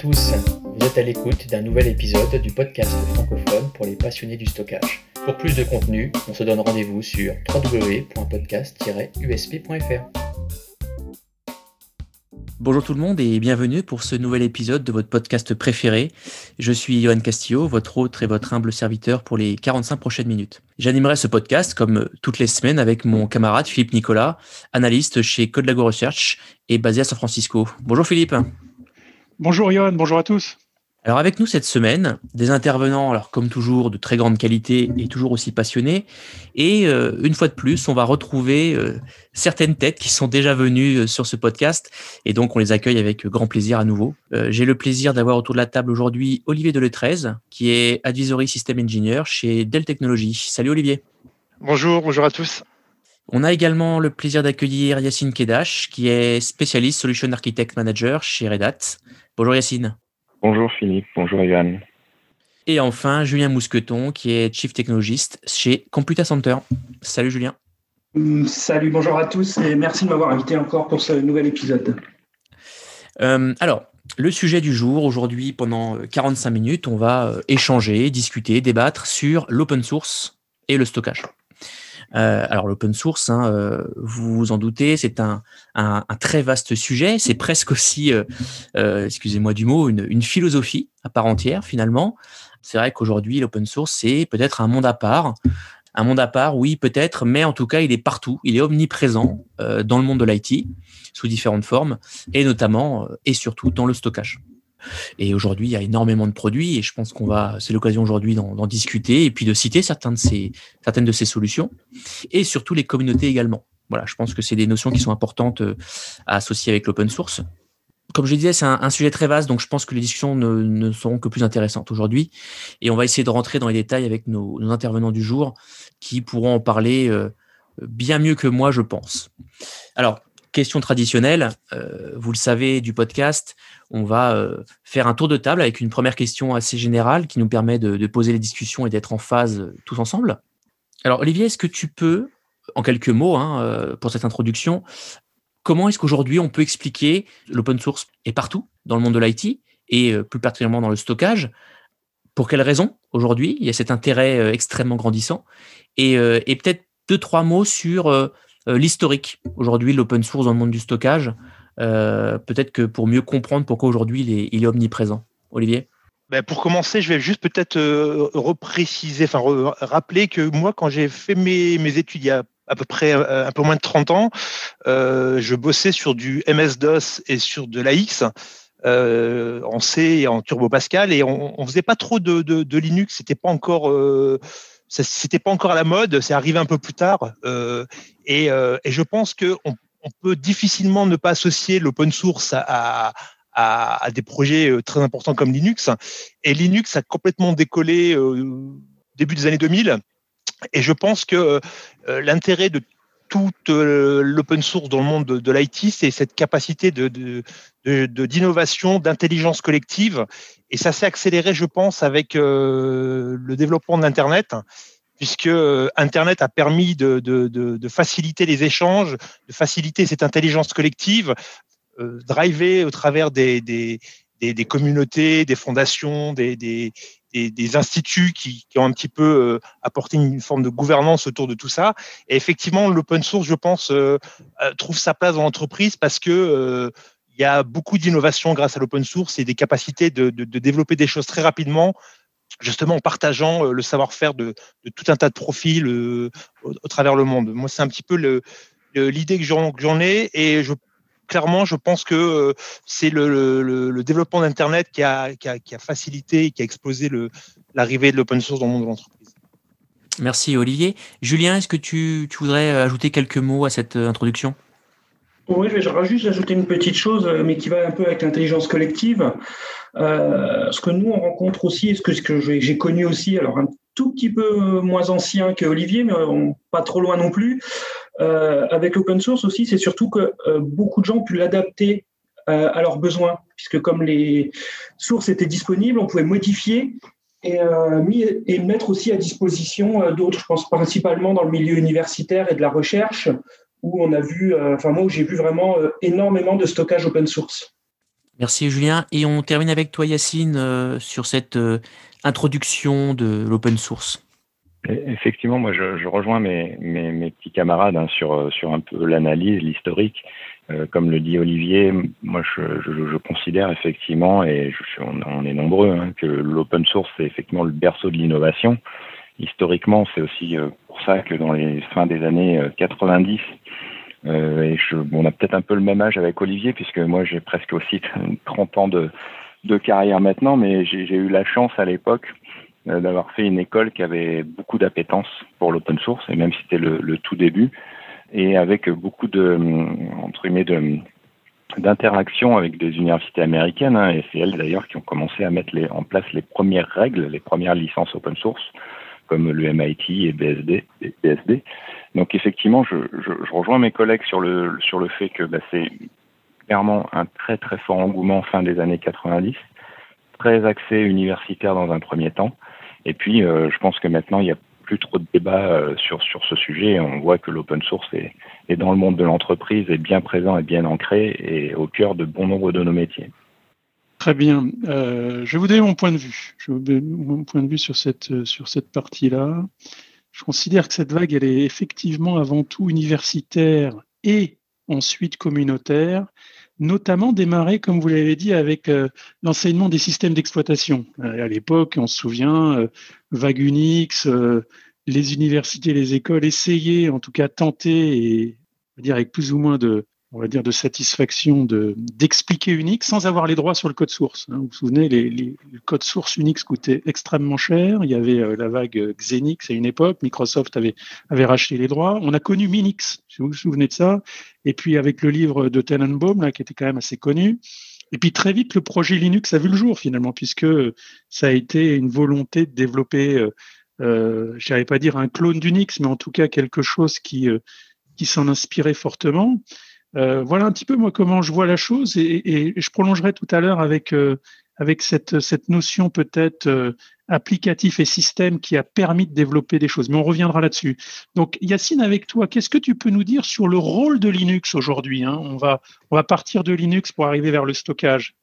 tous, vous êtes à l'écoute d'un nouvel épisode du podcast francophone pour les passionnés du stockage. Pour plus de contenu, on se donne rendez-vous sur www.podcast-usp.fr. Bonjour tout le monde et bienvenue pour ce nouvel épisode de votre podcast préféré. Je suis Johan Castillo, votre hôte et votre humble serviteur pour les 45 prochaines minutes. J'animerai ce podcast comme toutes les semaines avec mon camarade Philippe Nicolas, analyste chez Codelago Research et basé à San Francisco. Bonjour Philippe. Bonjour Johan, bonjour à tous. Alors avec nous cette semaine, des intervenants, alors comme toujours de très grande qualité et toujours aussi passionnés. Et euh, une fois de plus, on va retrouver euh, certaines têtes qui sont déjà venues euh, sur ce podcast. Et donc on les accueille avec grand plaisir à nouveau. J'ai le plaisir d'avoir autour de la table aujourd'hui Olivier Deletreize, qui est Advisory System Engineer chez Dell Technologies. Salut Olivier. Bonjour, bonjour à tous. On a également le plaisir d'accueillir Yacine Kedash, qui est spécialiste Solution Architect Manager chez Red Hat. Bonjour Yacine. Bonjour Philippe, bonjour Yann. Et enfin, Julien Mousqueton, qui est Chief Technologist chez Computa Center. Salut Julien. Mm, salut, bonjour à tous et merci de m'avoir invité encore pour ce nouvel épisode. Euh, alors, le sujet du jour, aujourd'hui, pendant 45 minutes, on va euh, échanger, discuter, débattre sur l'open source et le stockage. Euh, alors l'open source, hein, euh, vous vous en doutez, c'est un, un, très vaste sujet. C'est presque aussi, euh, excusez-moi du mot, une, une, philosophie à part entière finalement. C'est vrai qu'aujourd'hui l'open source c'est peut-être un monde à part. Un monde à part, oui, peut-être, mais en tout cas, il est partout. Il est omniprésent dans le monde de l'IT, sous différentes formes, et notamment et surtout dans le stockage. Et aujourd'hui, il y a énormément de produits et je pense qu'on va, c'est l'occasion aujourd'hui d'en discuter et puis de citer certaines de ces solutions et surtout les communautés également. Voilà, je pense que c'est des notions qui sont importantes euh, à associer avec l'open source. Comme je disais, c'est un, sujet très vaste, donc je pense que les discussions ne, ne seront que plus intéressantes aujourd'hui. Et on va essayer de rentrer dans les détails avec nos, nos intervenants du jour qui pourront en parler euh, bien mieux que moi, je pense. Alors, question traditionnelle, euh, vous le savez du podcast, on va euh, faire un tour de table avec une première question assez générale qui nous permet de, poser les discussions et d'être en phase euh, tous ensemble. Alors Olivier, est-ce que tu peux, en quelques mots hein, pour cette introduction, comment est-ce qu'aujourd'hui on peut expliquer l'open source est partout dans le monde de l'IT et plus particulièrement dans le stockage? Pour quelles raisons aujourd'hui? Il y a cet intérêt extrêmement grandissant. Et, et peut-être deux, trois mots sur l'historique aujourd'hui l'open source dans le monde du stockage euh, peut-être que pour mieux comprendre pourquoi aujourd'hui il est, omniprésent. Olivier ben pour commencer, je vais juste peut-être euh, repréciser, enfin rappeler que moi, quand j'ai fait mes, études il y a à peu près euh, un peu moins de 30 ans, euh, je bossais sur du MS-DOS et sur de l'AX. Euh, en C et en Turbo Pascal et on, on faisait pas trop de, de, de Linux, c'était pas encore euh, c'était pas encore à la mode, c'est arrivé un peu plus tard euh, et, et, je pense que on, peut difficilement ne pas associer l'open source à, à, des projets euh, très importants comme Linux. Et Linux a complètement décollé au euh, début des années 2000. Et je pense que euh, l'intérêt de toute euh, l'open source dans le monde de, de l'IT, c'est cette capacité de, de, d'innovation, d'intelligence collective. Et ça s'est accéléré, je pense, avec euh, le développement d'Internet puisque euh, Internet a permis de, de, de, de, faciliter les échanges, de faciliter cette intelligence collective, euh, driver au travers des, des, communautés, des fondations, des, des, instituts qui, ont un petit peu euh, apporté une forme de gouvernance autour de tout ça. Et effectivement, l'open source, je pense, euh, euh trouve sa place dans l'entreprise parce que il y a beaucoup d'innovations grâce à l'open source et des capacités de, de, développer des choses très rapidement justement en partageant le savoir-faire de, tout un tas de profils au, au, travers le monde. Moi, c'est un petit peu l'idée que j'en ai et je, clairement, je pense que euh, c'est le, le, le, développement d'Internet qui a, qui, a, qui a, facilité, qui a explosé l'arrivée de l'open source dans le monde de l'entreprise. Merci Olivier. Julien, est-ce que tu, tu, voudrais ajouter quelques mots à cette introduction? Oui, je vais juste ajouter une petite chose, mais qui va un peu avec l'intelligence collective. Euh, ce que nous, on rencontre aussi, ce que, ce que j'ai connu aussi, alors un tout petit peu moins ancien que Olivier, mais on, pas trop loin non plus, euh, avec l'open source aussi, c'est surtout que euh, beaucoup de gens ont pu l'adapter euh, à leurs besoins, puisque comme les sources étaient disponibles, on pouvait modifier et, euh, et mettre aussi à disposition d'autres, je pense principalement dans le milieu universitaire et de la recherche, où on a vu, enfin moi, où j'ai vu vraiment énormément de stockage open source. Merci Julien. Et on termine avec toi Yacine sur cette introduction de l'open source. Effectivement, moi je, rejoins mes, mes, petits camarades hein, sur, sur un peu l'analyse, l'historique. Euh, comme le dit Olivier, moi je, je, je considère effectivement, et je, on, on, est nombreux, hein, que l'open source c'est effectivement le berceau de l'innovation. Historiquement, c'est aussi euh, pour ça que dans les fins des années 90, euh, et je, on a peut-être un peu le même âge avec Olivier, puisque moi j'ai presque aussi 30 ans de, de carrière maintenant, mais j'ai eu la chance à l'époque d'avoir fait une école qui avait beaucoup d'appétence pour l'open source, et même si c'était le, le, tout début, et avec beaucoup de, entre guillemets, de, d'interaction avec des universités américaines, hein, et c'est elles d'ailleurs qui ont commencé à mettre les, en place les premières règles, les premières licences open source, comme le MIT et BSD. Et BSD. Donc effectivement, je, je, je, rejoins mes collègues sur le, sur le fait que bah, c'est clairement un très très fort engouement fin des années 90, très axé universitaire dans un premier temps, et puis euh, je pense que maintenant il y a plus trop de débat euh, sur, sur ce sujet. On voit que l'open source est, est, dans le monde de l'entreprise, est bien présent et bien ancré et au cœur de bon nombre de nos métiers. Très bien. Euh, je vais vous donner mon point de vue. Je vous mon point de vue sur cette, sur cette partie-là. Je considère que cette vague, elle est effectivement avant tout universitaire et ensuite communautaire, notamment démarrée, comme vous l'avez dit, avec euh, l'enseignement des systèmes d'exploitation. à l'époque, on se souvient, euh, euh, les universités, les écoles essayaient, en tout cas tenter, et dire avec plus ou moins de, on va dire de satisfaction de d'expliquer Unix sans avoir les droits sur le code source. Hein. Vous vous souvenez, les, les, le code source Unix coûtait extrêmement cher. Il y avait euh, la vague Xenix à une époque. Microsoft avait avait racheté les droits. On a connu Minix, si vous vous souvenez de ça. Et puis avec le livre de Tenenbaum là, qui était quand même assez connu. Et puis très vite, le projet Linux a vu le jour finalement, puisque ça a été une volonté de développer, euh, euh, je n'irais pas dire un clone d'Unix, mais en tout cas quelque chose qui, euh, qui s'en inspirait fortement. Euh, voilà un petit peu moi comment je vois la chose et, je prolongerai tout à l'heure avec euh, cette, notion peut-être euh, applicatif et système qui a permis de développer des choses. Mais on reviendra là-dessus. Donc Yacine, avec toi, qu'est-ce que tu peux nous dire sur le rôle de Linux aujourd'hui hein? On, va, on va partir de Linux pour arriver vers le stockage.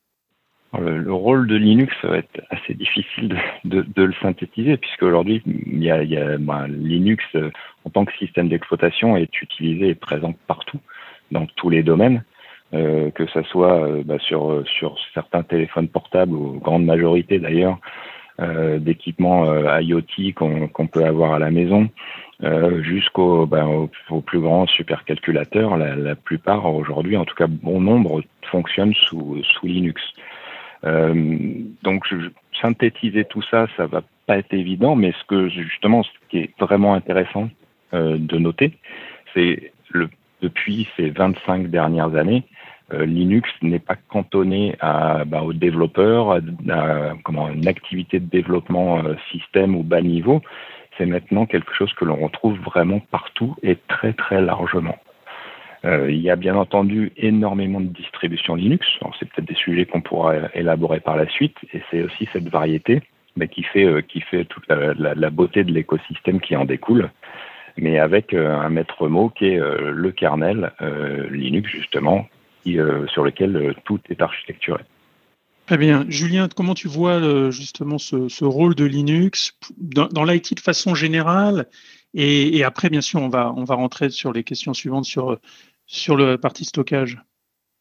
Le, le, rôle de Linux ça va être assez difficile de, le synthétiser puisque aujourd'hui il y a, ben, Linux en tant que système d'exploitation est utilisé et présent partout dans tous les domaines euh, que ce soit euh, bah, sur, sur certains téléphones portables, ou grande majorité d'ailleurs, euh, d'équipements euh, IoT qu'on peut avoir à la maison, euh, jusqu'au ben, au, plus grand supercalculateur. La, la plupart aujourd'hui, en tout cas bon nombre, fonctionnent sous, sous Linux. donc synthétiser tout ça, ça va pas être évident, mais ce que justement, ce qui est vraiment intéressant de noter, c'est le depuis ces 25 dernières années, euh, Linux n'est pas cantonné à, bah, aux développeurs, à, comment, une activité de développement euh, système ou bas niveau. C'est maintenant quelque chose que l'on retrouve vraiment partout et très très largement. Euh, il y a bien entendu énormément de distributions Linux. C'est peut-être des sujets qu'on pourra élaborer par la suite, et c'est aussi cette variété mais qui fait euh, qui fait toute la, la beauté de l'écosystème qui en découle mais avec euh, un maître mot qui est euh, le kernel Linux justement, sur lequel tout est architecturé. Très bien. Julien, comment tu vois justement ce, rôle de Linux dans, l'IT de façon générale? Et, et, après, bien sûr, on va, on va rentrer sur les questions suivantes sur, sur le parti stockage.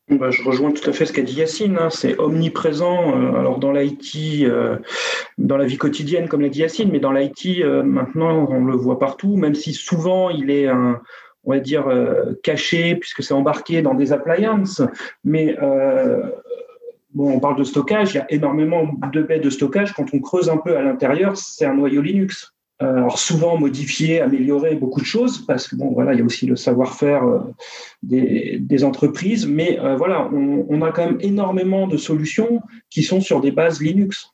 Bah, je rejoins tout à fait ce qu'a dit Yacine. Hein. C'est omniprésent. Euh, alors dans l'IT, euh, dans la vie quotidienne, comme l'a dit Yacine, mais dans l'IT, euh, maintenant, on le voit partout, même si souvent il est un, on va dire, euh, caché, puisque c'est embarqué dans des appliances. Mais euh, bon, on parle de stockage, il y a énormément de baies de stockage. Quand on creuse un peu à l'intérieur, c'est un noyau Linux. Alors souvent modifié, amélioré beaucoup de choses parce que bon voilà il y a aussi le savoir-faire euh, des, entreprises, mais euh, voilà on, a quand même énormément de solutions qui sont sur des bases Linux.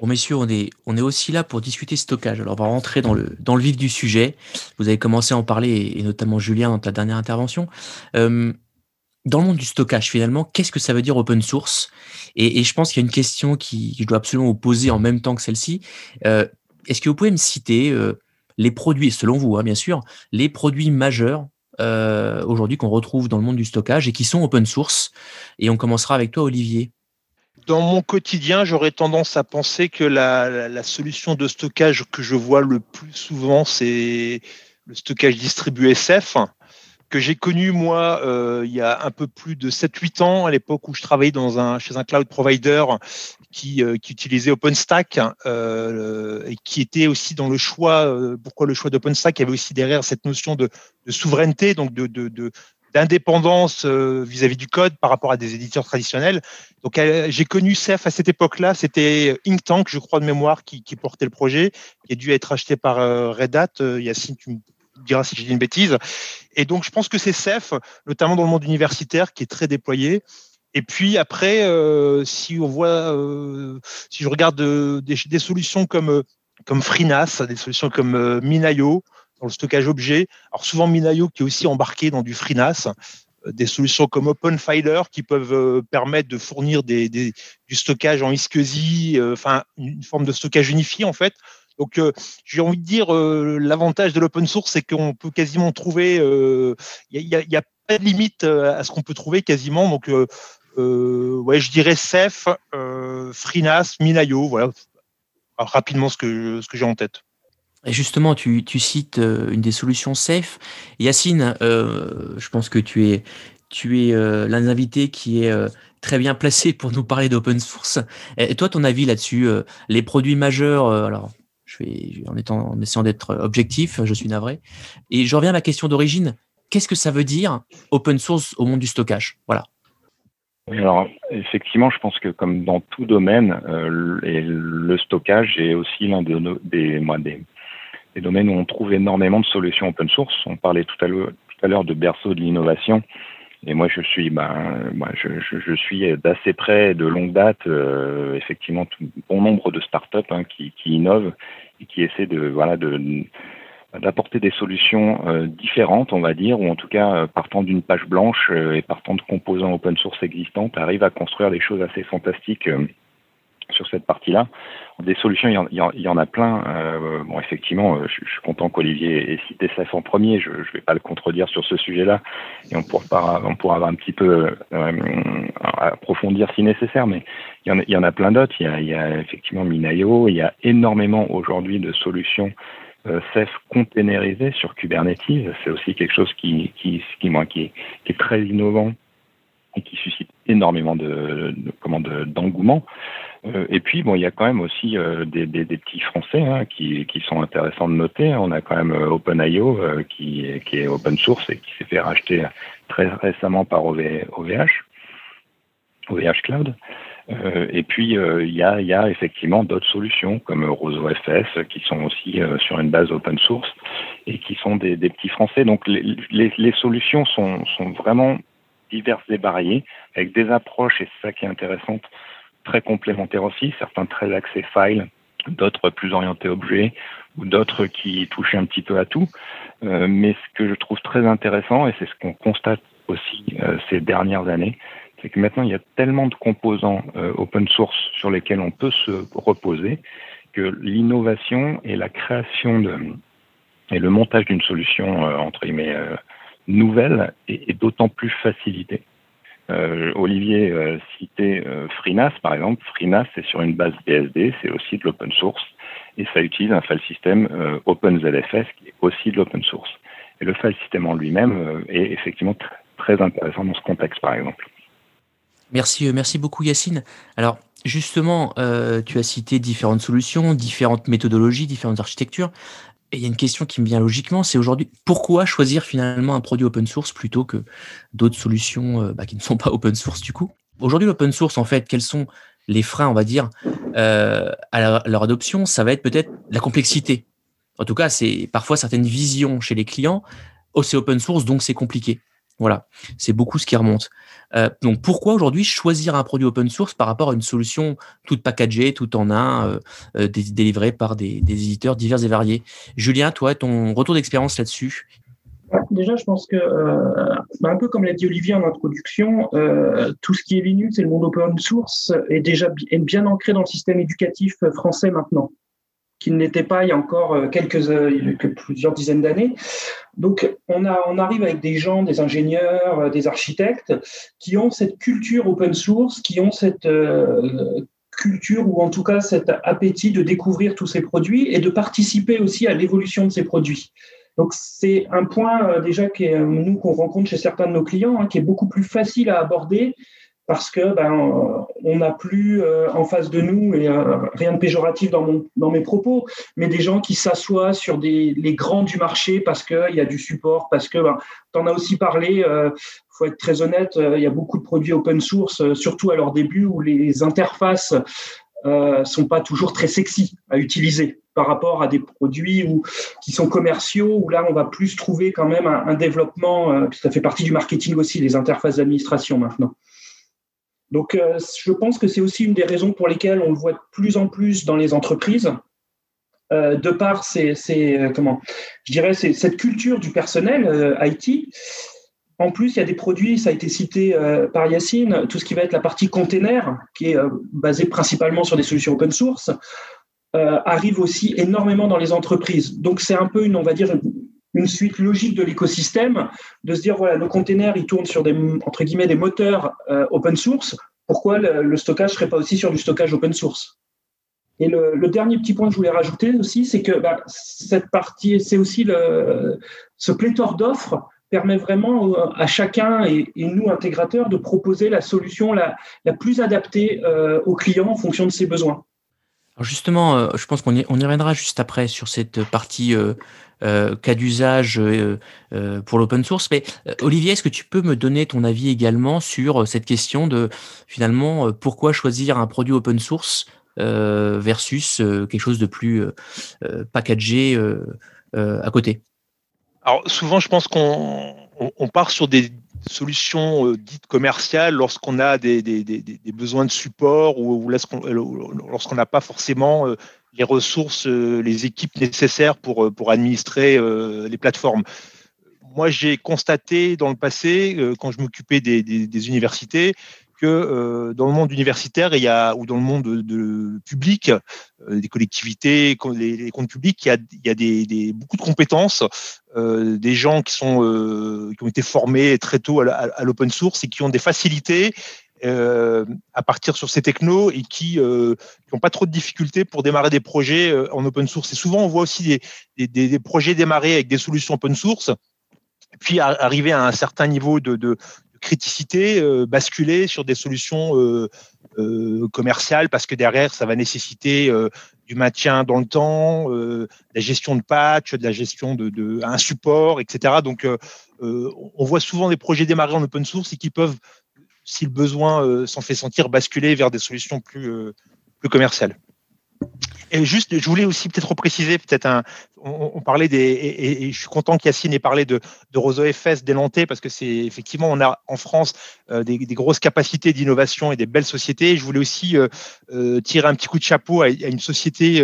Bon messieurs, on est on est aussi là pour discuter stockage. Alors on va rentrer dans le dans le vif du sujet. Vous avez commencé à en parler et notamment Julien dans ta dernière intervention. Euh, dans le monde du stockage, finalement, qu'est-ce que ça veut dire open source? Et, je pense qu'il y a une question qui, je dois absolument vous poser en même temps que celle-ci. Est-ce que vous pouvez me citer euh, les produits, selon vous, hein, bien sûr, les produits majeurs aujourd'hui qu'on retrouve dans le monde du stockage et qui sont open source? Et on commencera avec toi, Olivier. Dans mon quotidien, j'aurais tendance à penser que la, solution de stockage que je vois le plus souvent, c'est le stockage distribué SF que j'ai connu moi euh, il y a un peu plus de 7-8 ans, à l'époque où je travaillais chez un cloud provider qui, euh, utilisait OpenStack euh, et qui était aussi dans le choix. pourquoi le choix d'OpenStack Il y avait aussi derrière cette notion de, souveraineté, donc d'indépendance vis-à-vis du code par rapport à des éditeurs traditionnels. Donc, j'ai connu Ceph à cette époque-là. C'était Inktank, je crois de mémoire, qui, portait le projet, qui a dû être acheté par Red Hat. Yacine, tu me dira si j'ai dit une bêtise. Et donc, je pense que c'est CEF, notamment dans le monde universitaire, qui est très déployé. Et puis après, euh, si on voit, euh, si je regarde euh, des, solutions comme comme FreeNAS, des solutions comme Minayo dans le stockage objet. Alors souvent Minayo qui est aussi embarqué dans du FreeNAS, des solutions comme OpenFiler qui peuvent permettre de fournir du stockage en iSCSI, enfin une forme de stockage unifié en fait. Donc, euh, j'ai envie de dire, euh, l'avantage de l'open source, c'est qu'on peut quasiment trouver, il euh, n'y a, pas de limite à ce qu'on peut trouver quasiment. Donc, ouais, je dirais Ceph, FreeNAS, Minayo, voilà, rapidement ce que, ce que j'ai en tête. Et justement, tu, tu, cites une des solutions safe. Yacine, je pense que tu es, tu es l'un des invités qui est très bien placé pour nous parler d'open source. Et toi, ton avis là-dessus, les produits majeurs, alors en, étant, en essayant d'être objectif, je suis navré. Et je reviens à ma question d'origine. Qu'est-ce que ça veut dire open source au monde du stockage? Voilà. alors effectivement, je pense que comme dans tout domaine, euh, le stockage est aussi l'un des, domaines où on trouve énormément de solutions open source. On parlait tout à l'heure de berceau de l'innovation. Et moi, je suis, ben, moi, je, je, je suis d'assez près, de longue date, euh, effectivement, tout, bon nombre de startups hein, qui, qui innovent et qui essaient de, voilà, de d'apporter des solutions euh, différentes, on va dire, ou en tout cas euh, partant d'une page blanche et partant de composants open source existants, arrivent à construire des choses assez fantastiques sur cette partie-là. Des solutions, il y en, il y en a plein. Euh, bon, effectivement, euh, je, suis content qu'Olivier ait cité ça en premier. Je ne vais pas le contredire sur ce sujet-là. Et on pourra, on pourra un petit peu euh, approfondir si nécessaire. Mais il y en a, il y en a plein d'autres. Il, il, y a effectivement Minayo. Il y a énormément aujourd'hui de solutions euh, containerisées sur Kubernetes. C'est aussi quelque chose qui, qui, qui, qui, qui est très innovant et qui suscite énormément de, de d'engouement. Euh, et puis, bon, il y a quand même aussi euh, des, des, des, petits Français hein, qui, qui, sont intéressants de noter. On a quand même euh, OpenIO qui, qui, est open source et qui s'est fait racheter très récemment par OVH, OVH Cloud. et puis, il y, a, y, a, effectivement d'autres solutions comme RoseOFS qui sont aussi sur une base open source et qui sont des, des petits Français. Donc, les, les, les solutions sont, sont vraiment diverses et variées, avec des approches, et c'est ça qui est intéressant, très complémentaires aussi, certains très axés file, d'autres plus orientés objets, ou d'autres qui touchent un petit peu à tout. Euh, mais ce que je trouve très intéressant, et c'est ce qu'on constate aussi euh, ces dernières années, c'est que maintenant il y a tellement de composants euh, open source sur lesquels on peut se reposer que l'innovation et la création de et le montage d'une solution entre guillemets nouvelle est d'autant plus facilité. Euh, Olivier euh, citait euh, FreeNAS, par exemple. FreeNAS, c'est sur une base BSD, c'est aussi de l'open source, et ça utilise un file system euh, OpenZFS, qui est aussi de l'open source. Et le file system en lui-même est effectivement très intéressant dans ce contexte, par exemple. Merci, merci beaucoup Yacine. Alors justement, tu as cité différentes solutions, différentes méthodologies, différentes architectures. Et il y a une question qui me vient logiquement, c'est aujourd'hui, pourquoi choisir finalement un produit open source plutôt que d'autres solutions euh, bah, qui ne sont pas open source du coup? Aujourd'hui, l'open source, en fait, quels sont les freins, on va dire, euh, à leur adoption? Ça va être peut-être la complexité. En tout cas, c'est parfois certaines visions chez les clients. Oh, c'est open source, donc c'est compliqué. Voilà, c'est beaucoup ce qui remonte. Euh, donc pourquoi aujourd'hui choisir un produit open source par rapport à une solution toute packagée, tout en un, euh, euh délivrée par des, éditeurs divers et variés? Julien, toi, ton retour d'expérience là-dessus? Déjà, je pense que, bah, un peu comme l'a dit Olivier en introduction, tout ce qui est Linux et le monde open source est déjà bien ancré dans le système éducatif français maintenant. Qu'il n'était pas il y a encore euh, quelques, plusieurs dizaines d'années. Donc, on, a, on arrive avec des gens, des ingénieurs, des architectes qui ont cette culture open source, qui ont cette culture ou en tout cas cet appétit de découvrir tous ces produits et de participer aussi à l'évolution de ces produits. Donc c'est un point euh, déjà qui euh, nous qu'on rencontre chez certains de nos clients, hein, qui est beaucoup plus facile à aborder parce que ben, on n'a plus euh, en face de nous, et rien de péjoratif dans, mon, dans mes propos, mais des gens qui s'assoient sur des, les grands du marché parce qu'il y a du support, parce que ben, tu en as aussi parlé, il faut être très honnête, il y a beaucoup de produits open source, surtout à leur début, où les interfaces euh, sont pas toujours très sexy à utiliser par rapport à des produits où, qui sont commerciaux, où là, on va plus trouver quand même un, développement, euh, ça fait partie du marketing aussi, les interfaces d'administration maintenant. Donc, euh, je pense que c'est aussi une des raisons pour lesquelles on le voit de plus en plus dans les entreprises, euh, de par ces, comment, je dirais, cette culture du personnel IT en plus, il y a des produits, ça a été cité euh, par Yacine, tout ce qui va être la partie container, qui est euh, basée principalement sur des solutions open source, euh, arrive aussi énormément dans les entreprises. Donc, c'est un peu une, on va dire, suite logique de l'écosystème, de se dire, voilà, nos containers, ils tournent sur des, entre guillemets, des moteurs open source. Pourquoi le, stockage ne serait pas aussi sur du stockage open source? Et le, dernier petit point que je voulais rajouter aussi, c'est que bah, cette partie, c'est aussi le, ce pléthore d'offres permet vraiment euh, à chacun et, nous, intégrateurs, de proposer la solution la, plus adaptée euh, au client en fonction de ses besoins. Justement, euh, je pense qu'on y, reviendra juste après sur cette partie cas d'usage pour l'open source. Mais Olivier, est-ce que tu peux me donner ton avis également sur cette question de finalement pourquoi choisir un produit open source versus quelque chose de plus packagé à côté? Alors souvent, je pense qu'on on, part sur des solutions euh, dites commerciales lorsqu'on a des, besoins de support ou, lorsqu'on n'a pas forcément euh, les ressources, euh, les équipes nécessaires pour, pour administrer les plateformes. Moi, j'ai constaté dans le passé, quand je m'occupais des, universités, que euh, dans le monde universitaire il y a, ou dans le monde de, public, euh, des collectivités, les, comptes publics, il y a, il y a des, beaucoup de compétences, euh, des gens qui, sont, qui ont été formés très tôt à, l'open source et qui ont des facilités à partir sur ces technos et qui n'ont pas trop de difficultés pour démarrer des projets en open source. Et souvent, on voit aussi des, des, projets démarrer avec des solutions open source, puis arriver à un certain niveau de, criticité, euh, basculer sur des solutions euh, euh, commerciales parce que derrière, ça va nécessiter du maintien dans le temps, la gestion de patch, de la gestion de, un support, etc. Donc, on voit souvent des projets démarrer en open source et qui peuvent, si le besoin s'en fait sentir, basculer vers des solutions plus, plus commerciales. Juste, je voulais aussi peut-être repréciser, peut-être un, on, parlait des, et, je suis content qu'Yacine ait parlé de, Roseau FS délanté parce que c'est effectivement, on a en France euh, des, grosses capacités d'innovation et des belles sociétés. Je voulais aussi euh, euh, tirer un petit coup de chapeau à, une société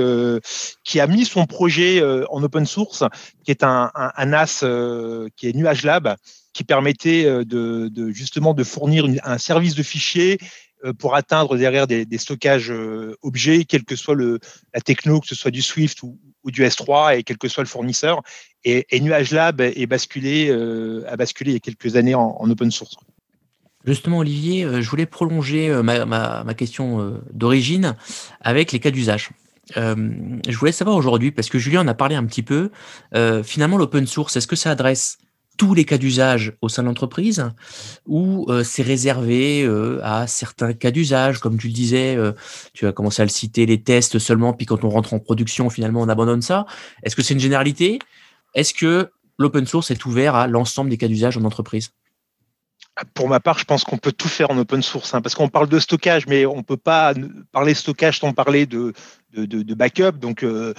qui a mis son projet en open source, qui est un, un, NAS qui est Nuage Lab, qui permettait de, justement de fournir un service de fichiers pour atteindre derrière des, stockages euh, objets, quelle que soit la techno, que ce soit du Swift ou, du S3 et quel que soit le fournisseur. Et, Nuage Lab est basculé, euh, a basculé il y a quelques années en, open source. Justement, Olivier, je voulais prolonger ma, question d'origine avec les cas d'usage. je voulais savoir aujourd'hui, parce que Julien en a parlé un petit peu, finalement l'open source, est-ce que ça adresse tous les cas d'usage au sein de l'entreprise ou euh, c'est réservé euh, à certains cas d'usage, comme tu le disais, euh, tu as commencé à le citer, les tests seulement, puis quand on rentre en production, finalement, on abandonne ça. Est-ce que c'est une généralité? Est-ce que l'open source est ouvert à l'ensemble des cas d'usage en entreprise? Pour ma part, je pense qu'on peut tout faire en open source, hein, parce qu'on parle de stockage, mais on ne peut pas parler stockage sans parler de, de, backup. Donc, euh,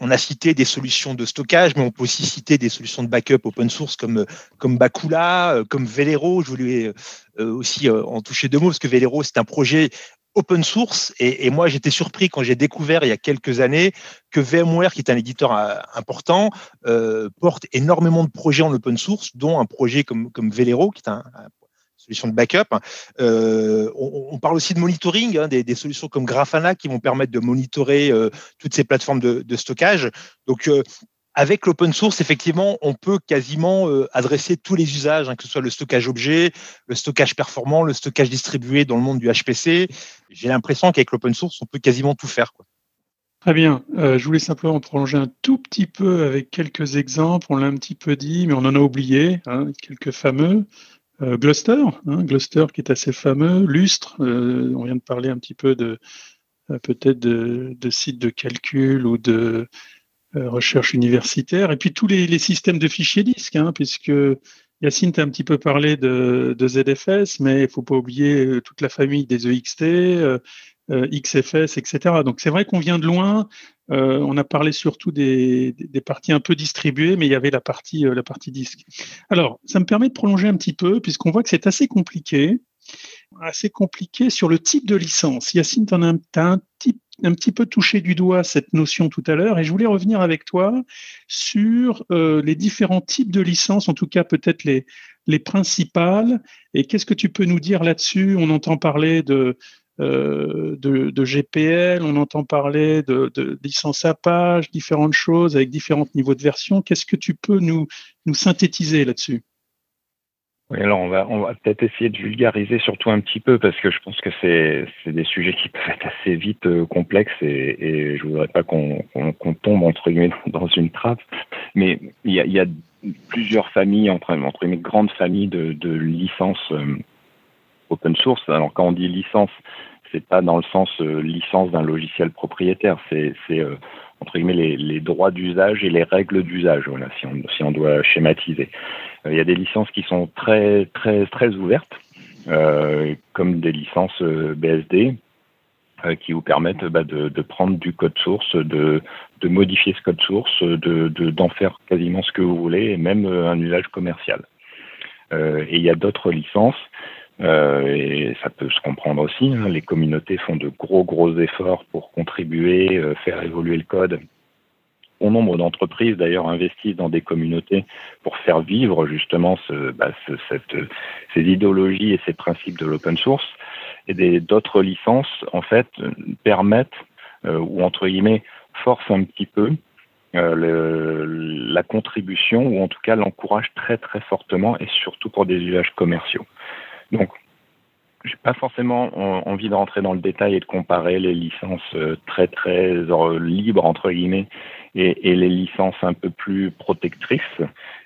on, a cité des solutions de stockage, mais on peut aussi citer des solutions de backup open source comme, comme Bakula, euh, comme Velero. Je voulais euh, aussi en toucher deux mots, parce que Velero, c'est un projet open source. Et, moi, j'étais surpris quand j'ai découvert il y a quelques années que VMware, qui est un éditeur important, porte énormément de projets en open source, dont un projet comme, comme Velero, qui est un de backup. On, parle aussi de monitoring, hein, des, solutions comme Grafana qui vont permettre de monitorer toutes ces plateformes de, stockage. Donc avec l'open source, effectivement, on peut quasiment euh, adresser tous les usages, hein, que ce soit le stockage objet, le stockage performant, le stockage distribué dans le monde du HPC. J'ai l'impression qu'avec l'open source, on peut quasiment tout faire. Très bien. Euh, je voulais simplement prolonger un tout petit peu avec quelques exemples. On l'a un petit peu dit, mais on en a oublié hein, quelques fameux. Euh, Gloucester, hein, Gloucester qui est assez fameux. Lustre, on vient de parler un petit peu de peut-être de, de sites de calcul ou de euh, recherche universitaire, et puis tous les, systèmes de fichiers disques, hein, puisque Yacine t'a un petit peu parlé de, ZFS, mais il ne faut pas oublier euh, toute la famille des EXT, euh, XFS, etc. Donc c'est vrai qu'on vient de loin. On a parlé surtout des, parties un peu distribuées, mais il y avait la partie, la partie disque. Alors, ça me permet de prolonger un petit peu, puisqu'on voit que c'est assez compliqué, assez compliqué sur le type de licence. Yacine, tu as un, petit peu touché du doigt cette notion tout à l'heure et je voulais revenir avec toi sur euh, les différents types de licences, en tout cas peut-être les principales. Et qu'est-ce que tu peux nous dire là-dessus? On entend parler de, euh, de, GPL, on entend parler de, de licences à page, différentes choses avec différents niveaux de version. Qu'est-ce que tu peux nous, nous synthétiser là-dessus? Oui, alors on va, peut-être essayer de vulgariser surtout un petit peu parce que je pense que c'est, des sujets qui peuvent être assez vite euh, complexes et, et je voudrais pas qu'on, tombe entre guillemets dans une trappe. Mais il y a, plusieurs familles, entre, entre guillemets, grandes familles de, de licences euh, open source. Alors quand on dit licence, c'est pas dans le sens euh, licence d'un logiciel propriétaire, c'est, c'est entre guillemets les, les droits d'usage et les règles d'usage. Voilà, si on, si on doit schématiser. Euh, il y a des licences qui sont très très très ouvertes, euh, comme des licences euh, BSD, qui vous permettent bah, de, de, prendre du code source, de, de modifier ce code source, de d'en faire quasiment ce que vous voulez, et même un usage commercial. Euh, et il y a d'autres licences, euh, et ça peut se comprendre aussi. Hein, les communautés font de gros gros efforts pour contribuer, faire évoluer le code Bon nombre d'entreprises d'ailleurs investissent dans des communautés pour faire vivre justement ce, bah, ce, cette, ces idéologies et ces principes de l'open source. Et d'autres licences en fait permettent euh, ou entre guillemets forcent un petit peu euh, le, la contribution ou en tout cas l'encouragent très très fortement et surtout pour des usages commerciaux. Donc j'ai pas forcément envie de rentrer dans le détail et de comparer les licences euh, très très libres entre guillemets et, les licences un peu plus protectrices,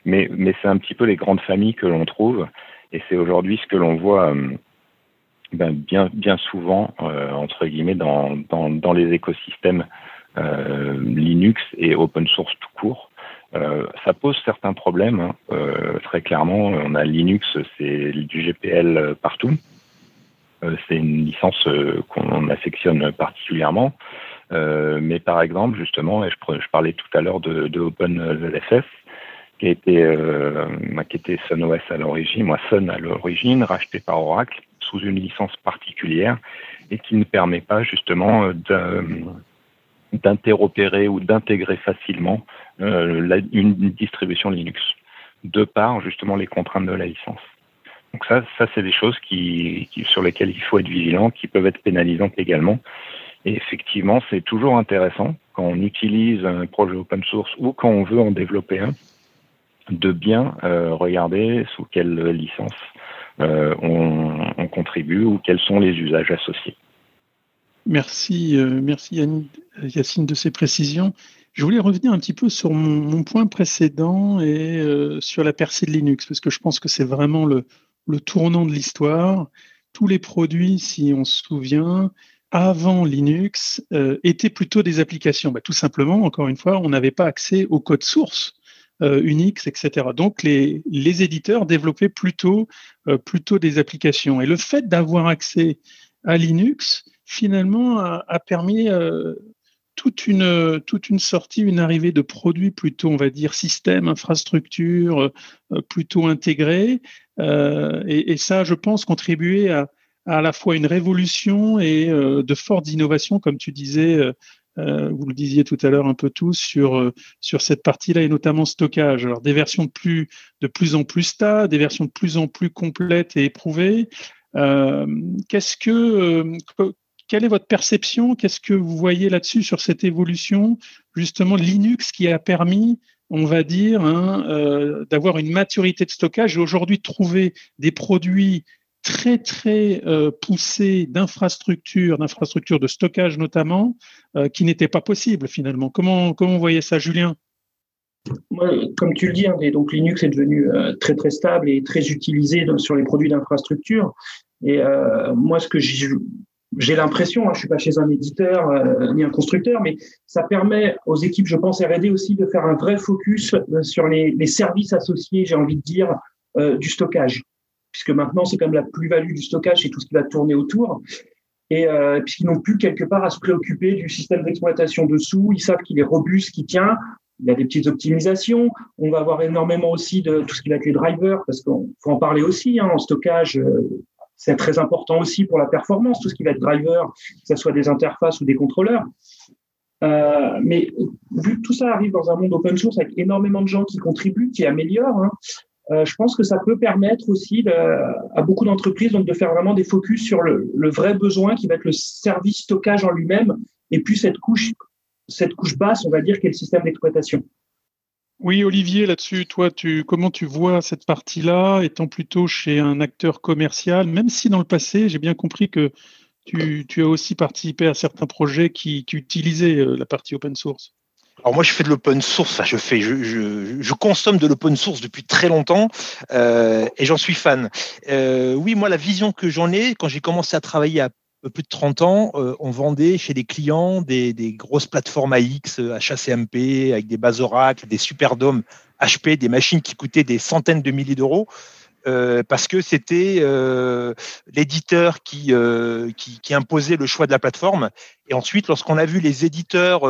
mais, mais c'est un petit peu les grandes familles que l'on trouve, et c'est aujourd'hui ce que l'on voit euh, ben, bien, bien souvent, euh, entre guillemets, dans, dans, dans les écosystèmes Linux et open source tout court. Euh, ça pose certains problèmes, hein. Euh, très clairement. On a Linux, c'est du GPL partout. c'est une licence qu'on affectionne particulièrement. Euh, mais par exemple, justement, je, parlais tout à l'heure de, de OpenZFS, qui euh, qui était SunOS à l'origine, moi Sun à l'origine, racheté par Oracle sous une licence particulière et qui ne permet pas justement d'interopérer ou d'intégrer facilement euh, une distribution Linux, de par justement les contraintes de la licence. Donc ça, ça c'est des choses qui, sur lesquelles il faut être vigilant, qui peuvent être pénalisantes également. Et effectivement, c'est toujours intéressant quand on utilise un projet open source ou quand on veut en développer un, de bien euh, regarder sous quelle licence euh, on, on, contribue ou quels sont les usages associés. Merci, euh, merci Yacine de ces précisions. Je voulais revenir un petit peu sur mon, point précédent et euh, sur la percée de Linux, parce que je pense que c'est vraiment le, tournant de l'histoire. Tous les produits, si on se souvient, avant Linux euh, étaient plutôt des applications. Bah, tout simplement, encore une fois, on n'avait pas accès au code source Unix, etc. Donc les, les éditeurs développaient plutôt, plutôt des applications. Et le fait d'avoir accès à Linux, finalement, a, permis euh, toute une, toute une sortie, une arrivée de produits plutôt, on va dire, système, infrastructure, euh, plutôt intégrés. Euh, et, ça, je pense, contribuer à, à la fois une révolution et euh, de fortes innovations, comme tu disais, euh, euh, vous le disiez tout à l'heure un peu tous sur euh, sur cette partie-là et notamment stockage. Alors des versions de plus de plus en plus stables, des versions de plus en plus complètes et éprouvées. Euh, qu'est-ce que quelle est votre perception? Qu'est-ce que vous voyez là-dessus sur cette évolution justement Linux qui a permis on va dire, hein, d'avoir une maturité de stockage et aujourd'hui trouver des produits très très euh, poussé d'infrastructures, d'infrastructures de stockage notamment, euh, qui n'était pas possible finalement. Comment, comment vous voyez ça, Julien? Comme tu le dis, hein, donc Linux est devenu euh, très très stable et très utilisé sur les produits d'infrastructure. Et moi, ce que j'ai l'impression, hein, je suis pas chez un éditeur ni un constructeur, mais ça permet aux équipes, je pense, R&D aussi de faire un vrai focus sur les, services associés, j'ai envie de dire, du stockage puisque maintenant, c'est quand même la plus-value du stockage et tout ce qui va tourner autour. Et euh, puisqu'ils n'ont plus quelque part à se préoccuper du système d'exploitation dessous, ils savent qu'il est robuste, qu'il tient. Il y a des petites optimisations. On va avoir énormément aussi de tout ce qui va être les drivers, parce qu'il faut en parler aussi hein, en stockage. C'est très important aussi pour la performance, tout ce qui va être driver, que ce soit des interfaces ou des contrôleurs. Euh, mais vu que tout ça arrive dans un monde open source avec énormément de gens qui contribuent, qui améliorent, hein, euh, je pense que ça peut permettre aussi à beaucoup d'entreprises donc de faire vraiment des focus sur le, vrai besoin qui va être le service stockage en lui-même et puis cette couche, cette couche basse, on va dire, qui est le système d'exploitation. Oui, Olivier, là-dessus, toi, tu, comment tu vois cette partie-là, étant plutôt chez un acteur commercial, même si dans le passé, j'ai bien compris que tu, as aussi participé à certains projets qui utilisaient euh, la partie open source. Alors moi, je fais de l'open source. je fais, je, consomme de l'open source depuis très longtemps euh, et j'en suis fan. Euh, oui, moi, la vision que j'en ai, quand j'ai commencé à travailler à plus de 30 ans, euh, on vendait chez des clients des, grosses plateformes AX, HACMP, avec des bases Oracle, des superdomes HP, des machines qui coûtaient des centaines de milliers d'euros. Euh, parce que c'était euh, l'éditeur qui, euh, qui, qui, imposait le choix de la plateforme. Et ensuite, lorsqu'on a vu les éditeurs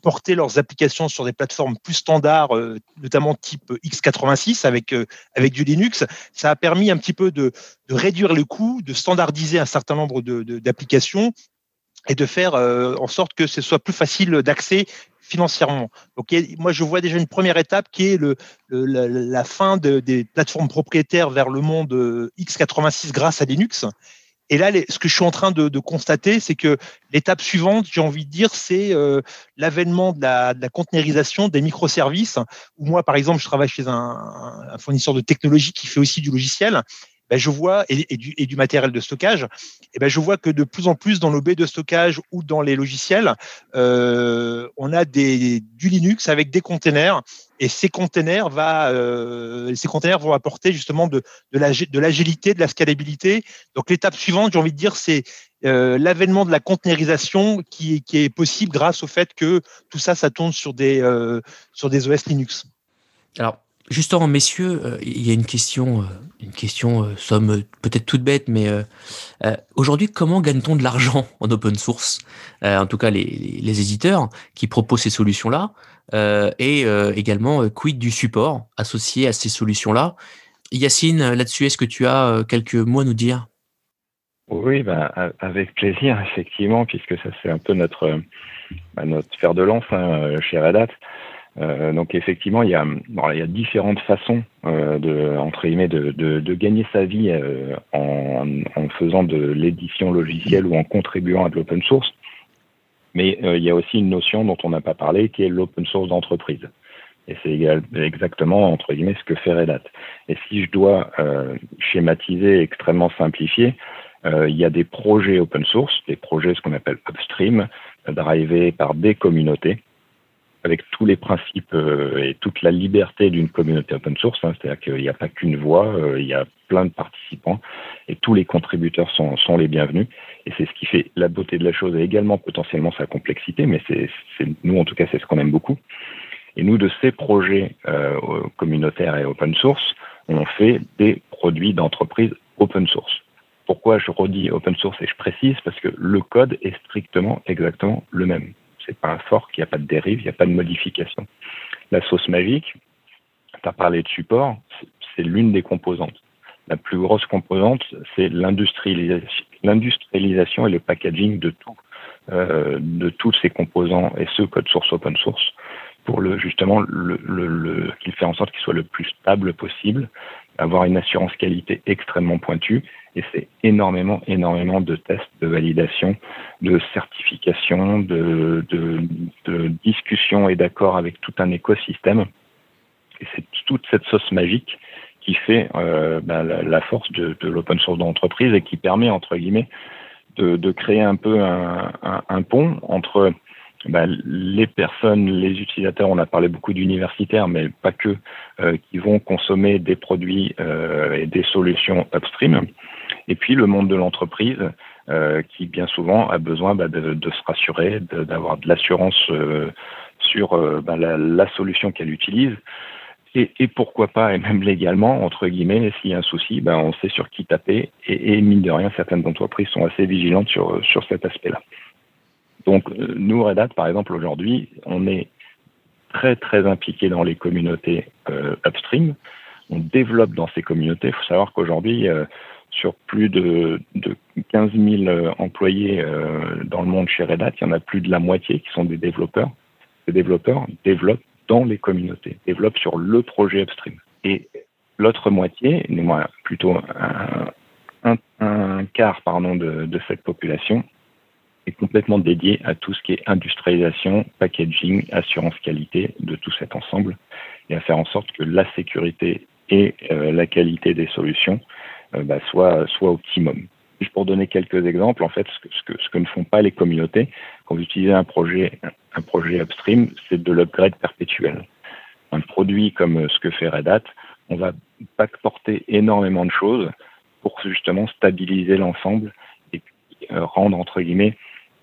porter leurs applications sur des plateformes plus standards, notamment type x86 avec, avec du Linux, ça a permis un petit peu de, de réduire le coût, de standardiser un certain nombre d'applications et de faire en sorte que ce soit plus facile d'accès financièrement. Donc, moi, je vois déjà une première étape qui est la, fin des plateformes propriétaires vers le monde euh, x86 grâce à Linux. Et là, ce que je suis en train de, constater, c'est que l'étape suivante, j'ai envie de dire, c'est euh, l'avènement de la, de des microservices. Où moi, par exemple, je travaille chez un, un fournisseur de technologie qui fait aussi du logiciel. Ben, je vois, et, du, matériel de stockage, ben, je vois que de plus en plus dans nos baies de stockage ou dans les logiciels, euh, on a du Linux avec des containers, et ces containers, euh, vont apporter justement de, l'agilité, de la scalabilité. Donc l'étape suivante, j'ai envie de dire, c'est euh, l'avènement de la containerisation qui, est possible grâce au fait que tout ça, ça tourne sur des, sur des OS Linux. Alors, Justement, messieurs, euh, il y a une question, euh, une question, euh, somme peut-être toute bête, mais aujourd'hui, comment gagne-t-on de l'argent en open source? En tout cas, les, éditeurs qui proposent ces solutions-là, et également quid du support associé à ces solutions-là? Yacine, là-dessus, est-ce que tu as quelques mots à nous dire? Oui, ben, avec plaisir, effectivement, puisque ça c'est un peu notre, notre fer de lance hein, chez Red. Euh, donc effectivement, il y a, bon, il y a différentes façons euh, de, entre guillemets, de, de, de gagner sa vie euh, en, en, faisant de l'édition logicielle ou en contribuant à de l'open source. Mais euh, il y a aussi une notion dont on n'a pas parlé, qui est l'open source d'entreprise. Et c'est exactement, entre guillemets, ce que fait Red Hat. Et si je dois euh, schématiser, extrêmement simplifier, il y a des projets open source, des projets ce qu'on appelle upstream, drivés par des communautés, avec tous les principes euh, et toute la liberté d'une communauté open source. Hein, C'est-à-dire qu'il n'y a pas qu'une voix, euh, il y a plein de participants et tous les contributeurs sont, les bienvenus. Et c'est ce qui fait la beauté de la chose et également potentiellement sa complexité, mais c'est nous en tout cas c'est ce qu'on aime beaucoup. Et nous de ces projets euh, communautaires et open source, on fait des produits d'entreprise open source. Pourquoi je redis open source et je précise? Parce que le code est strictement exactement le même c'est pas un fork, il n'y a pas de dérive, il n'y a pas de modification. La sauce magique, tu as parlé de support, c'est l'une des composantes. La plus grosse composante, c'est l'industrialisation et le packaging de tout de tous ces composants et ce code source open source pour justement qu'il fait en sorte qu'il soit le plus stable possible, avoir une assurance qualité extrêmement pointue et c'est énormément énormément de tests, de validation, de certification, de, de, de discussion et d'accord avec tout un écosystème. Et c'est toute cette sauce magique qui fait euh, ben, la, force de, l'open source d'entreprise et qui permet entre guillemets de, créer un peu un, pont entre bah, les personnes, les utilisateurs, on a parlé beaucoup d'universitaires, mais pas que, euh, qui vont consommer des produits euh, et des solutions upstream. Et puis le monde de l'entreprise, euh, qui bien souvent a besoin bah, de, de, se rassurer, d'avoir de, l'assurance euh, sur euh, bah, la, la, solution qu'elle utilise. Et, et, pourquoi pas, et même légalement, entre guillemets, s'il y a un souci, ben on sait sur qui taper. Et, et mine de rien, certaines entreprises sont assez vigilantes sur, sur cet aspect-là. Donc, euh, nous, Red Hat, par exemple, aujourd'hui, on est très, très impliqué dans les communautés euh, upstream. On développe dans ces communautés. Il faut savoir qu'aujourd'hui, sur plus de, de 15 000 employés euh, dans le monde chez Red Hat, il y en a plus de la moitié qui sont des développeurs. Ces développeurs développent dans les communautés, développent sur le projet upstream. Et l'autre moitié, plutôt un, quart pardon, de, cette population, est complètement dédié à tout ce qui est industrialisation, packaging, assurance qualité de tout cet ensemble et à faire en sorte que la sécurité et euh, la qualité des solutions euh, bah, soient, soient optimum. Pour donner quelques exemples, en fait, ce que, ce que, ne font pas les communautés, quand vous utilisez un projet, un projet upstream, c'est de l'upgrade perpétuel. Un produit comme ce que fait Red Hat, on va porter énormément de choses pour justement stabiliser l'ensemble et euh, rendre entre guillemets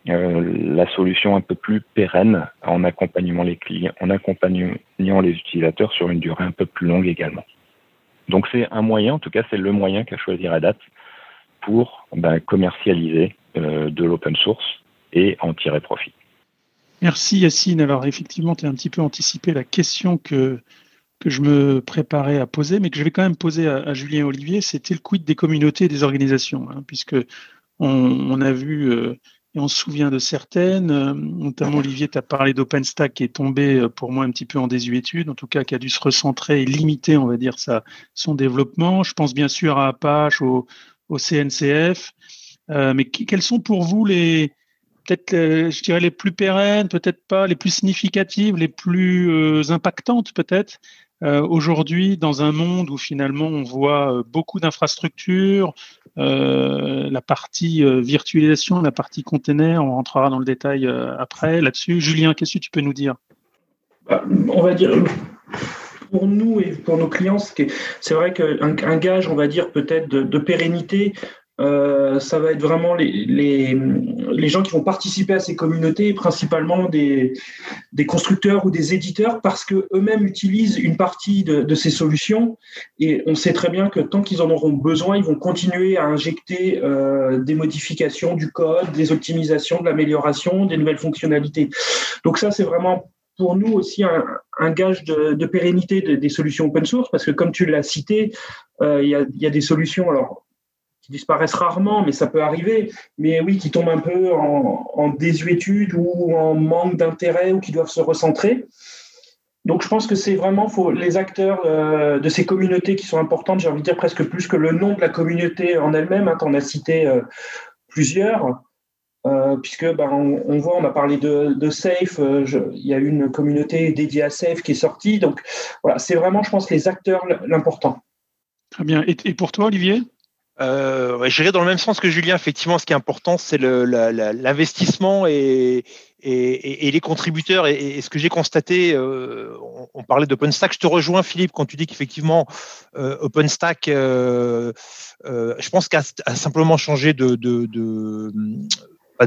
euh, la solution un peu plus pérenne en accompagnant les clients, en accompagnant les utilisateurs sur une durée un peu plus longue également. Donc c'est un moyen, en tout cas c'est le moyen qu'a choisi Red Hat pour ben, commercialiser euh, de l'open source et en tirer profit. Merci Yacine. Alors effectivement, tu as un petit peu anticipé la question que, que je me préparais à poser, mais que je vais quand même poser à, à Julien Olivier, c'était le quid des communautés et des organisations, hein, puisque on, a vu euh, et on se souvient de certaines, euh, notamment Olivier, tu as parlé d'OpenStack qui est tombé euh, pour moi un petit peu en désuétude, en tout cas qui a dû se recentrer et limiter, on va dire, son développement. Je pense bien sûr à Apache, au, CNCF. Euh, mais quels sont pour vous les, peut-être, je dirais, les plus pérennes, peut-être pas, les plus significatives, les plus impactantes peut-être euh, aujourd'hui dans un monde où finalement on voit beaucoup d'infrastructures, euh, la partie euh, virtualisation, la partie container, on rentrera dans le détail euh, après là-dessus. Julien, qu'est-ce que tu peux nous dire? Bah, On va dire pour nous et pour nos clients, c'est vrai qu'un un gage, on va dire peut-être de, pérennité, euh, ça va être vraiment les, les, les, gens qui vont participer à ces communautés, principalement des, des constructeurs ou des éditeurs, parce qu'eux-mêmes utilisent une partie de, de, ces solutions. Et on sait très bien que tant qu'ils en auront besoin, ils vont continuer à injecter euh, des modifications du code, des optimisations, de l'amélioration, des nouvelles fonctionnalités. Donc ça, c'est vraiment pour nous aussi un, un gage de, de pérennité de, des solutions open source, parce que comme tu l'as cité, euh, il y, a, y, a, des solutions. Alors, disparaissent rarement, mais ça peut arriver, mais oui, qui tombent un peu en, désuétude ou en manque d'intérêt ou qui doivent se recentrer. Donc je pense que c'est vraiment les acteurs euh, de ces communautés qui sont importantes, j'ai envie de dire presque plus que le nom de la communauté en elle-même, hein, tu en as cité euh, plusieurs, euh, puisque ben, on, voit, on a parlé de, Safe, je, il y a une communauté dédiée à Safe qui est sortie, donc voilà, c'est vraiment, je pense, les acteurs l'important. Très bien. Et pour toi, Olivier? Euh, J'irai dans le même sens que Julien. Effectivement, ce qui est important, c'est l'investissement et, les contributeurs. Et, ce que j'ai constaté, euh, on, parlait d'OpenStack. Je te rejoins, Philippe, quand tu dis qu'effectivement, euh, OpenStack, euh, je pense qu'a simplement changé de,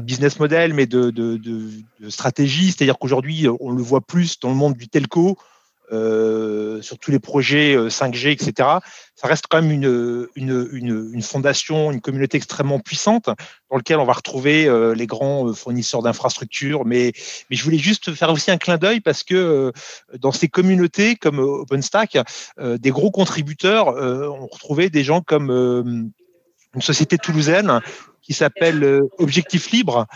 business model, mais de stratégie. C'est-à-dire qu'aujourd'hui, on le voit plus dans le monde du telco. Euh, sur tous les projets 5G, etc. Ça reste quand même une, une, une, fondation, une communauté extrêmement puissante dans laquelle on va retrouver euh, les grands euh, fournisseurs d'infrastructures. Mais, mais je voulais juste faire aussi un clin d'œil parce que euh, dans ces communautés comme OpenStack, euh, des gros contributeurs ont retrouvé des gens comme une société toulousaine qui s'appelle Objectif Libre,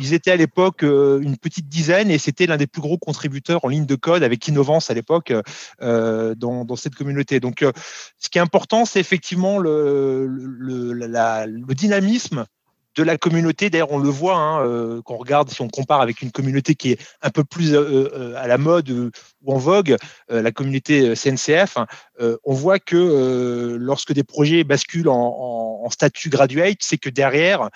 ils étaient à l'époque une petite dizaine et c'était l'un des plus gros contributeurs en ligne de code avec Innovance à l'époque dans, dans, cette communauté. Donc, ce qui est important, c'est effectivement le, le, le dynamisme de la communauté. D'ailleurs, on le voit hein, euh, quand on regarde, si on compare avec une communauté qui est un peu plus euh, euh, à la mode ou en vogue, la communauté CNCF, hein, on voit que lorsque des projets basculent en, statut graduate, c'est que derrière,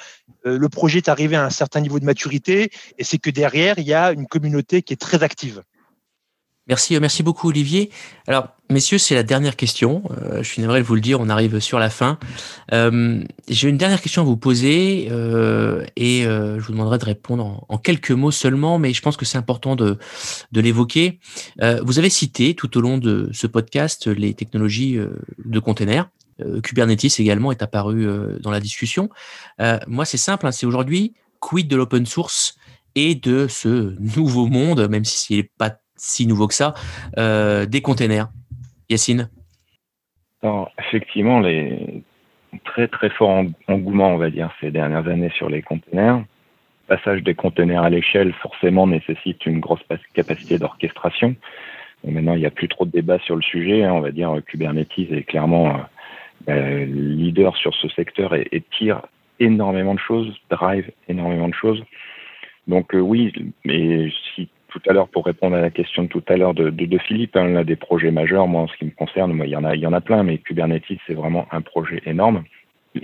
le projet est arrivé à un certain niveau de maturité et c'est que derrière, il y a une communauté qui est très active. Merci, euh, merci beaucoup Olivier. Alors, messieurs, c'est la dernière question. Euh, je suis navré de vous le dire, on arrive sur la fin. Euh, j'ai une dernière question à vous poser et je vous demanderai de répondre en, quelques mots seulement, mais je pense que c'est important de, l'évoquer. vous avez cité tout au long de ce podcast les technologies de containers. Kubernetes également est apparu dans la discussion. moi, c'est simple, hein, c'est aujourd'hui quid de l'open source et de ce nouveau monde, même si n'est pas si nouveau que ça, euh, des containers. Yacine? Effectivement, les très très fort engouement, on va dire, ces dernières années sur les containers. passage des containers à l'échelle, forcément, nécessite une grosse capacité d'orchestration. Maintenant, il n'y a plus trop de débat sur le sujet. Hein. on va dire Kubernetes est clairement euh, euh, leader sur ce secteur et, tire énormément de choses, drive énormément de choses. Donc oui, mais si tout à l'heure pour répondre à la question de tout à l'heure de, Philippe. Hein, a des projets majeurs, moi en ce qui me concerne, moi, il y en a, il y en a plein, mais Kubernetes c'est vraiment un projet énorme.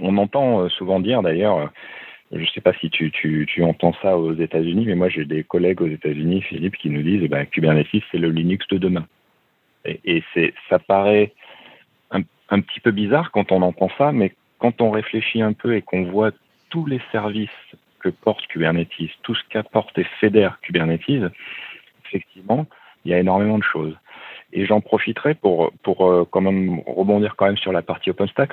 On entend euh, souvent dire d'ailleurs, euh, je ne sais pas si tu, tu, tu, entends ça aux États-Unis, mais moi j'ai des collègues aux États-Unis, Philippe, qui nous disent ben, Kubernetes c'est le Linux de demain. Et, et c'est, ça paraît un, un petit peu bizarre quand on entend ça, mais quand on réfléchit un peu et qu'on voit tous les services porte Kubernetes, tout ce qu'apporte et fédère Kubernetes, effectivement, il y a énormément de choses. Et j'en profiterai pour, pour euh, quand même rebondir quand même sur la partie OpenStack.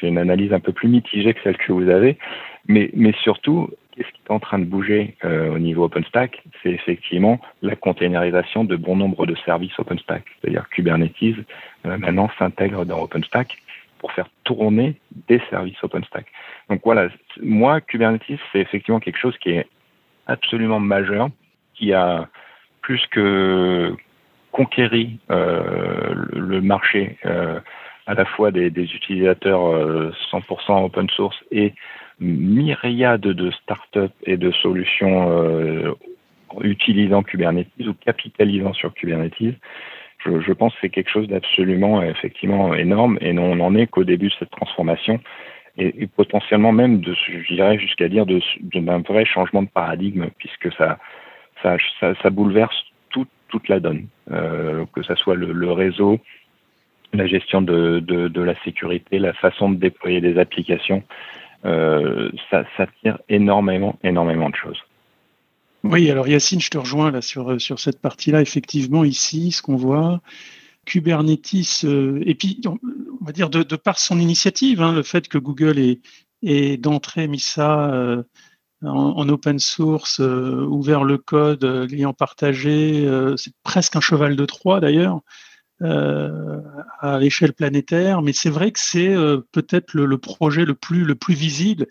Fais une analyse un peu plus mitigée que celle que vous avez, mais, mais surtout, qu'est-ce qui est en train de bouger euh, au niveau OpenStack? C'est effectivement la containerisation de bon nombre de services OpenStack. C'est-à-dire Kubernetes euh, maintenant s'intègre dans OpenStack pour faire tourner des services OpenStack. Donc voilà, moi, Kubernetes, c'est effectivement quelque chose qui est absolument majeur, qui a plus que conquéri euh, le marché euh, à la fois des, utilisateurs 100% euh, open source et myriade de startups et de solutions utilisant Kubernetes ou capitalisant sur Kubernetes je, je pense que c'est quelque chose d'absolument effectivement énorme et on n'en est qu'au début de cette transformation et, et potentiellement même de, je dirais jusqu'à dire d'un de, vrai changement de paradigme puisque ça, ça, ça, ça bouleverse tout, toute la donne, euh, que ce soit le, le, réseau, la gestion de, de, de, la sécurité, la façon de déployer des applications, euh, ça, ça tire énormément, énormément de choses. Oui, alors Yacine, je te rejoins là sur, sur cette partie-là. Effectivement, ici, ce qu'on voit, Kubernetes, euh, et puis on va dire de, par son initiative, hein, le fait que Google ait, ait d'entrée mis ça euh, en, open source, euh, ouvert le code, l'ayant partagé, c'est presque un cheval de Troie d'ailleurs. à l'échelle planétaire, mais c'est vrai que c'est peut-être le, projet le plus visible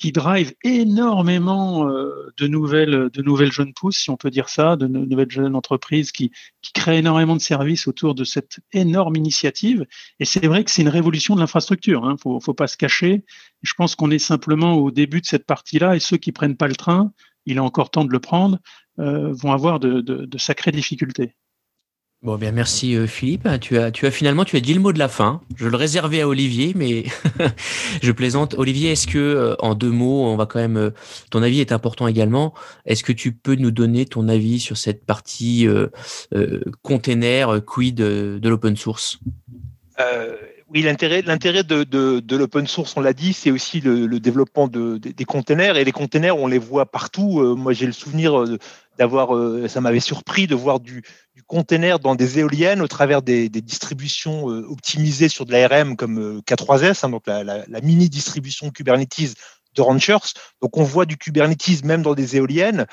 qui drive énormément euh, de nouvelles, de nouvelles jeunes pousses, si on peut dire ça, de nouvelles jeunes entreprises qui, créent énormément de services autour de cette énorme initiative. Et c'est vrai que c'est une révolution de l'infrastructure. Il hein, faut, faut pas se cacher. Je pense qu'on est simplement au début de cette partie-là, et ceux qui prennent pas le train, il est encore temps de le prendre, euh, vont avoir de sacrées difficultés. Bon, bien, merci euh, Philippe. Tu as, tu as finalement, tu as dit le mot de la fin. Je le réservais à Olivier, mais je plaisante. Olivier, est-ce que, euh, en deux mots, on va quand même, euh, ton avis est important également. Est-ce que tu peux nous donner ton avis sur cette partie euh, container quid de, l'open source? Oui, l'intérêt, l'intérêt de, de, de l'open source, on l'a dit, c'est aussi le, le développement de, des containers. Et les containers, on les voit partout. Euh, moi, j'ai le souvenir euh, d'avoir, euh, ça m'avait surpris de voir du, du container dans des éoliennes au travers des, distributions optimisées sur de l'ARM comme K3S, hein, donc la, la, la, mini distribution Kubernetes de Ranchers. Donc, on voit du Kubernetes même dans des éoliennes.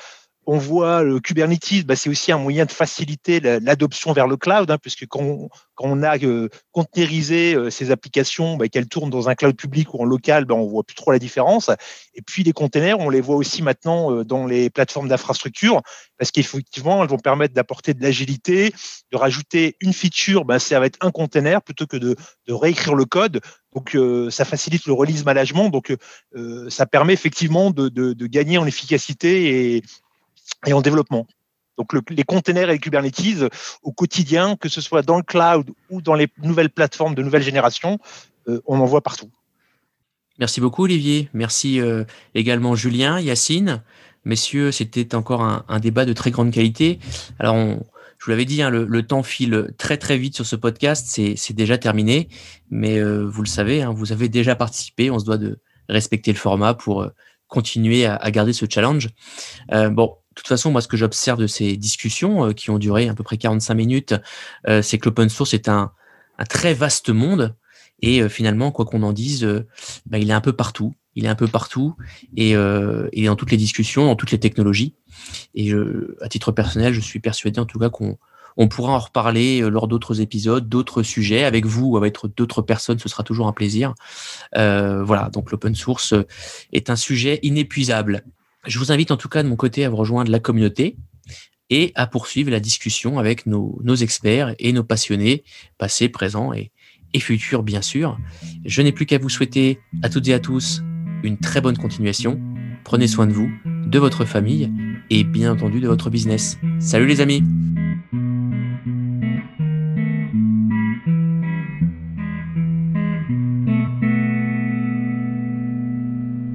On voit le Kubernetes, bah, c'est aussi un moyen de faciliter l'adoption vers le cloud, hein, puisque quand on, a euh, containerisé euh, ces applications, bah, qu'elles tournent dans un cloud public ou en local, bah, on voit plus trop la différence. Et puis les containers, on les voit aussi maintenant euh, dans les plateformes d'infrastructure, parce qu'effectivement, elles vont permettre d'apporter de l'agilité, de rajouter une feature, bah, ça va être un container plutôt que de, réécrire le code. Donc, euh, ça facilite le release management. Donc, ça permet effectivement de, de, gagner en efficacité et, et en développement. Donc le, les containers et les Kubernetes au quotidien, que ce soit dans le cloud ou dans les nouvelles plateformes de nouvelle génération, euh, on en voit partout. Merci beaucoup Olivier. Merci euh, également Julien, Yacine. Messieurs, c'était encore un, débat de très grande qualité. Alors je vous l'avais dit, hein, le, temps file très très vite sur ce podcast, c'est déjà terminé, mais euh, vous le savez, hein, vous avez déjà participé, on se doit de respecter le format pour continuer à, à, garder ce challenge. Bon, toute façon, moi, ce que j'observe de ces discussions euh, qui ont duré à peu près 45 minutes, euh, c'est que l'open source est un, très vaste monde. Et euh, finalement, quoi qu'on en dise, bah, il est un peu partout. Il est un peu partout et il est dans toutes les discussions, dans toutes les technologies. Et à titre personnel, je suis persuadé en tout cas qu'on on pourra en reparler lors d'autres épisodes, d'autres sujets, avec vous ou avec d'autres personnes, ce sera toujours un plaisir. Euh, voilà, donc l'open source est un sujet inépuisable. Je vous invite en tout cas de mon côté à vous rejoindre la communauté et à poursuivre la discussion avec nos, experts et nos passionnés, passés, présents et, et futurs bien sûr. Je n'ai plus qu'à vous souhaiter à toutes et à tous une très bonne continuation. Prenez soin de vous, de votre famille et bien entendu de votre business. Salut les amis